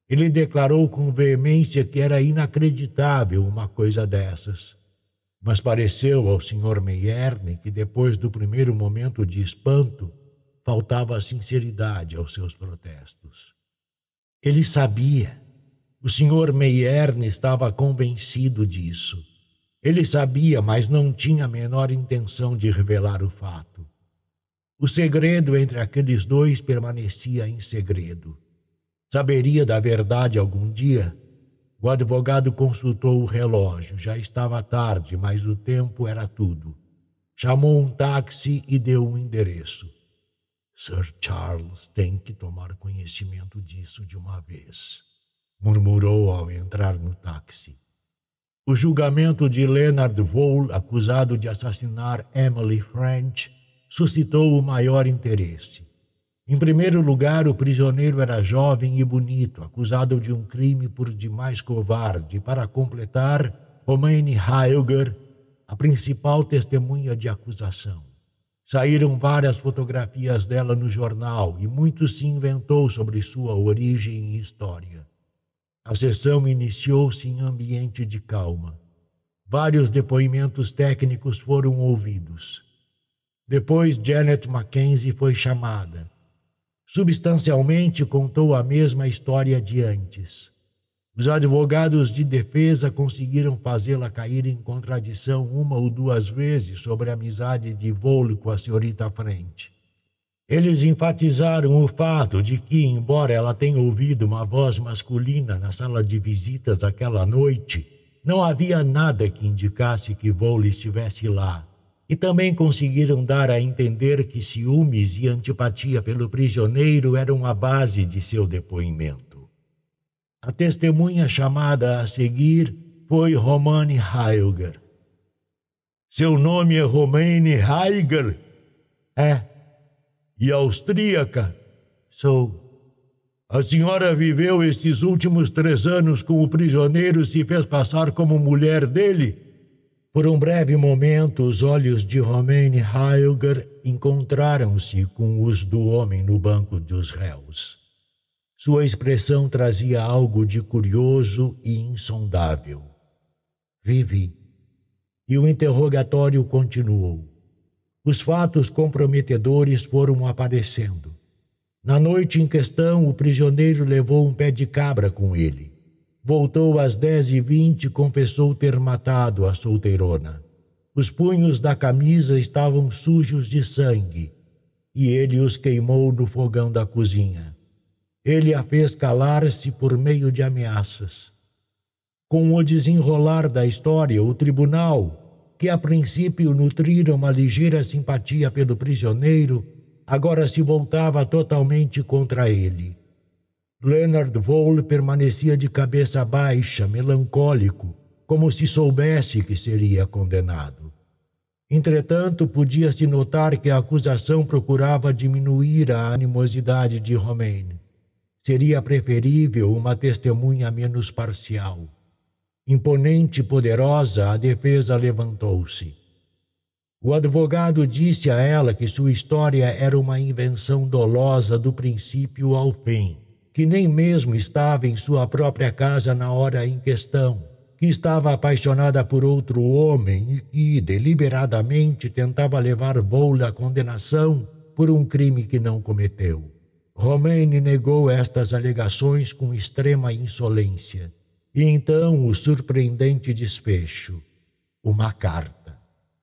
Ele declarou com veemência que era inacreditável uma coisa dessas. Mas pareceu ao Sr. Meierne que, depois do primeiro momento de espanto, faltava sinceridade aos seus protestos. Ele sabia. O Sr. Meierne estava convencido disso. Ele sabia, mas não tinha a menor intenção de revelar o fato. O segredo entre aqueles dois permanecia em segredo. Saberia da verdade algum dia? O advogado consultou o relógio. Já estava tarde, mas o tempo era tudo. Chamou um táxi e deu um endereço. Sir Charles tem que tomar conhecimento disso de uma vez, murmurou ao entrar no táxi. O julgamento de Leonard Vole, acusado de assassinar Emily French, suscitou o maior interesse. Em primeiro lugar, o prisioneiro era jovem e bonito, acusado de um crime por demais covarde. Para completar, Romaine Heilger, a principal testemunha de acusação. Saíram várias fotografias dela no jornal e muito se inventou sobre sua origem e história. A sessão iniciou-se em ambiente de calma. Vários depoimentos técnicos foram ouvidos. Depois, Janet Mackenzie foi chamada. Substancialmente contou a mesma história de antes. Os advogados de defesa conseguiram fazê-la cair em contradição uma ou duas vezes sobre a amizade de Vole com a senhorita Frente. Eles enfatizaram o fato de que, embora ela tenha ouvido uma voz masculina na sala de visitas aquela noite, não havia nada que indicasse que Vole estivesse lá. E também conseguiram dar a entender que ciúmes e antipatia pelo prisioneiro eram a base de seu depoimento. A testemunha chamada a seguir foi Romane Heilger. Seu nome é Romane Heilger? É. E austríaca? Sou. A senhora viveu estes últimos três anos com o prisioneiro e se fez passar como mulher dele? Por um breve momento, os olhos de Romaine Heilger encontraram-se com os do homem no banco dos réus. Sua expressão trazia algo de curioso e insondável. Vivi. E o interrogatório continuou. Os fatos comprometedores foram aparecendo. Na noite em questão, o prisioneiro levou um pé de cabra com ele. Voltou às dez e vinte e confessou ter matado a solteirona. Os punhos da camisa estavam sujos de sangue e ele os queimou no fogão da cozinha. Ele a fez calar-se por meio de ameaças. Com o desenrolar da história, o tribunal, que a princípio nutrira uma ligeira simpatia pelo prisioneiro, agora se voltava totalmente contra ele. Leonard Vole permanecia de cabeça baixa, melancólico, como se soubesse que seria condenado. Entretanto, podia-se notar que a acusação procurava diminuir a animosidade de Romaine. Seria preferível uma testemunha menos parcial. Imponente e poderosa, a defesa levantou-se. O advogado disse a ela que sua história era uma invenção dolosa do princípio ao fim, que nem mesmo estava em sua própria casa na hora em questão, que estava apaixonada por outro homem e que, deliberadamente, tentava levar Vole à condenação por um crime que não cometeu. Romaine negou estas alegações com extrema insolência. E então o surpreendente desfecho. Uma carta.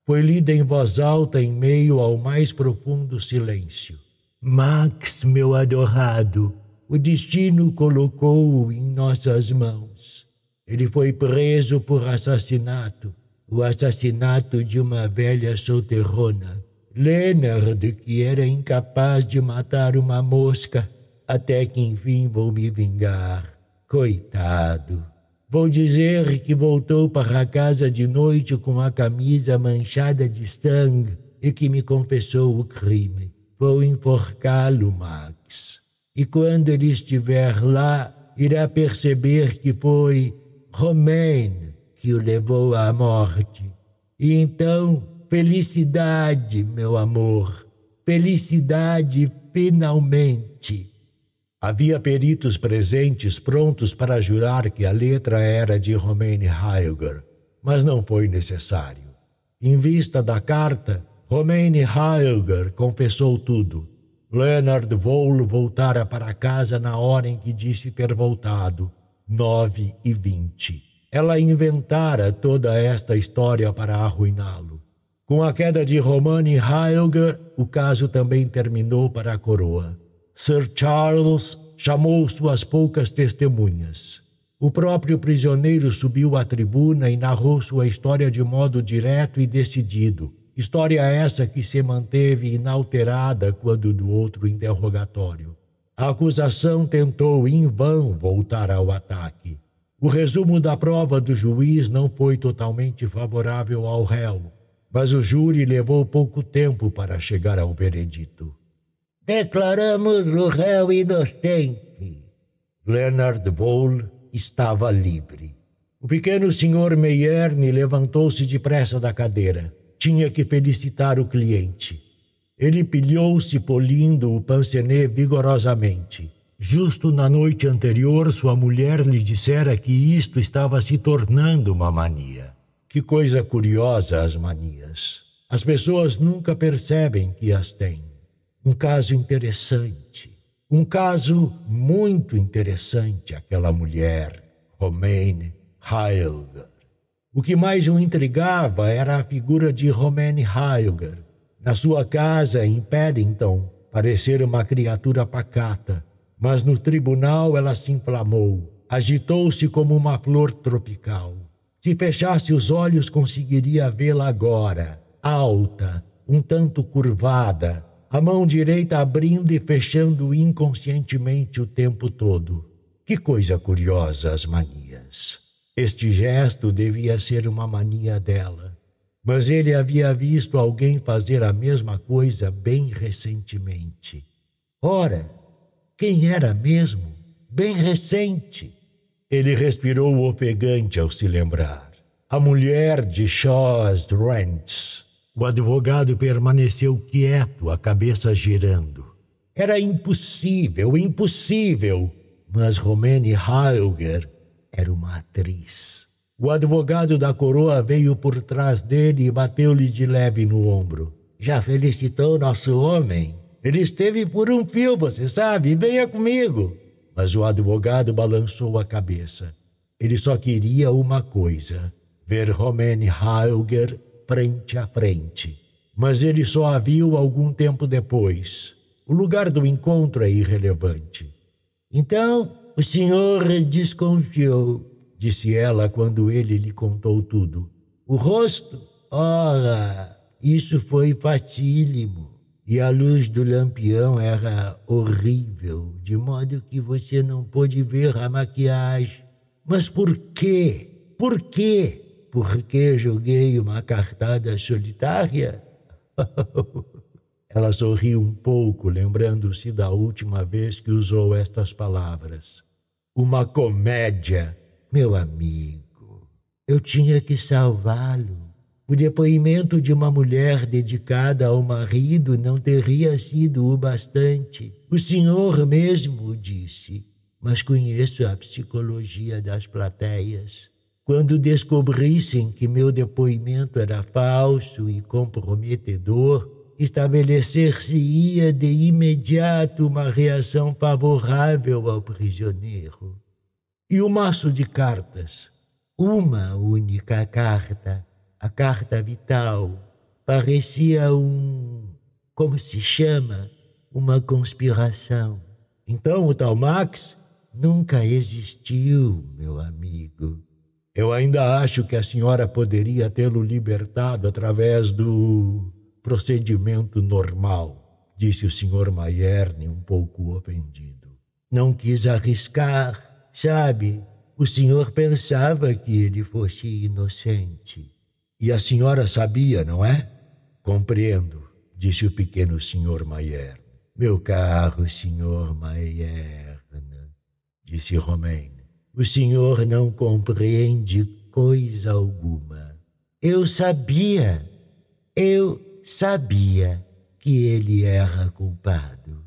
Foi lida em voz alta em meio ao mais profundo silêncio. Max, meu adorado, o destino colocou-o em nossas mãos. Ele foi preso por assassinato, o assassinato de uma velha solteirona. Leonard, que era incapaz de matar uma mosca, até que enfim vou me vingar. Coitado. Vou dizer que voltou para casa de noite com a camisa manchada de sangue e que me confessou o crime. Vou enforcá-lo, Max. E quando ele estiver lá, irá perceber que foi Romaine que o levou à morte. E então Felicidade, meu amor. Felicidade finalmente. Havia peritos presentes prontos para jurar que a letra era de Romaine Heilger, mas não foi necessário. Em vista da carta, Romaine Heilger confessou tudo. Leonard Vole voltara para casa na hora em que disse ter voltado, nove e vinte. Ela inventara toda esta história para arruiná-lo. Com a queda de Romani Heilger, o caso também terminou para a coroa. Sir Charles chamou suas poucas testemunhas. O próprio prisioneiro subiu à tribuna e narrou sua história de modo direto e decidido. História essa que se manteve inalterada quando do outro interrogatório. A acusação tentou em vão voltar ao ataque. O resumo da prova do juiz não foi totalmente favorável ao réu, mas o júri levou pouco tempo para chegar ao veredito. Declaramos o réu inocente. Leonard Vole estava livre. O pequeno senhor Meyerne levantou-se depressa da cadeira. Tinha que felicitar o cliente. Ele pilhou-se polindo o pancenê vigorosamente. Justo na noite anterior, sua mulher lhe dissera que isto estava se tornando uma mania. Que coisa curiosa as manias. As pessoas nunca percebem que as têm. Um caso interessante. Um caso muito interessante, aquela mulher, Romaine Heilger. O que mais o intrigava era a figura de Romaine Heilger. Na sua casa, em Paddington, parecer uma criatura pacata, mas no tribunal ela se inflamou, agitou-se como uma flor tropical. Se fechasse os olhos, conseguiria vê-la agora, alta, um tanto curvada, a mão direita abrindo e fechando inconscientemente o tempo todo. Que coisa curiosa as manias. Este gesto devia ser uma mania dela, mas ele havia visto alguém fazer a mesma coisa bem recentemente. Ora, quem era mesmo? Bem recente. Ele respirou ofegante ao se lembrar. A mulher de Shaws Rents. O advogado permaneceu quieto, a cabeça girando. Era impossível, impossível. Mas Romane Heilger era uma atriz. O advogado da coroa veio por trás dele e bateu-lhe de leve no ombro. Já felicitou nosso homem? Ele esteve por um fio, você sabe, venha comigo. Mas o advogado balançou a cabeça. Ele só queria uma coisa: ver Romane Heilger frente a frente. Mas ele só a viu algum tempo depois. O lugar do encontro é irrelevante. Então, o senhor desconfiou, disse ela quando ele lhe contou tudo. O rosto? Ora, isso foi facílimo e a luz do lampião era horrível, de modo que você não pôde ver a maquiagem. Mas por quê? Por quê? Porque joguei uma cartada solitária? Ela sorriu um pouco, lembrando-se da última vez que usou estas palavras. Uma comédia, meu amigo. Eu tinha que salvá-lo. O depoimento de uma mulher dedicada ao marido não teria sido o bastante. O senhor mesmo disse, mas conheço a psicologia das plateias. Quando descobrissem que meu depoimento era falso e comprometedor, estabelecer-se-ia de imediato uma reação favorável ao prisioneiro. E o maço de cartas? Uma única carta a carta vital parecia um. como se chama? Uma conspiração. Então o tal Max nunca existiu, meu amigo. Eu ainda acho que a senhora poderia tê-lo libertado através do procedimento normal, disse o senhor Maierne, um pouco ofendido. Não quis arriscar, sabe? O senhor pensava que ele fosse inocente. E a senhora sabia, não é? Compreendo, disse o pequeno senhor Maier. Meu caro senhor Maier, disse Romaine, o senhor não compreende coisa alguma. Eu sabia, eu sabia que ele era culpado.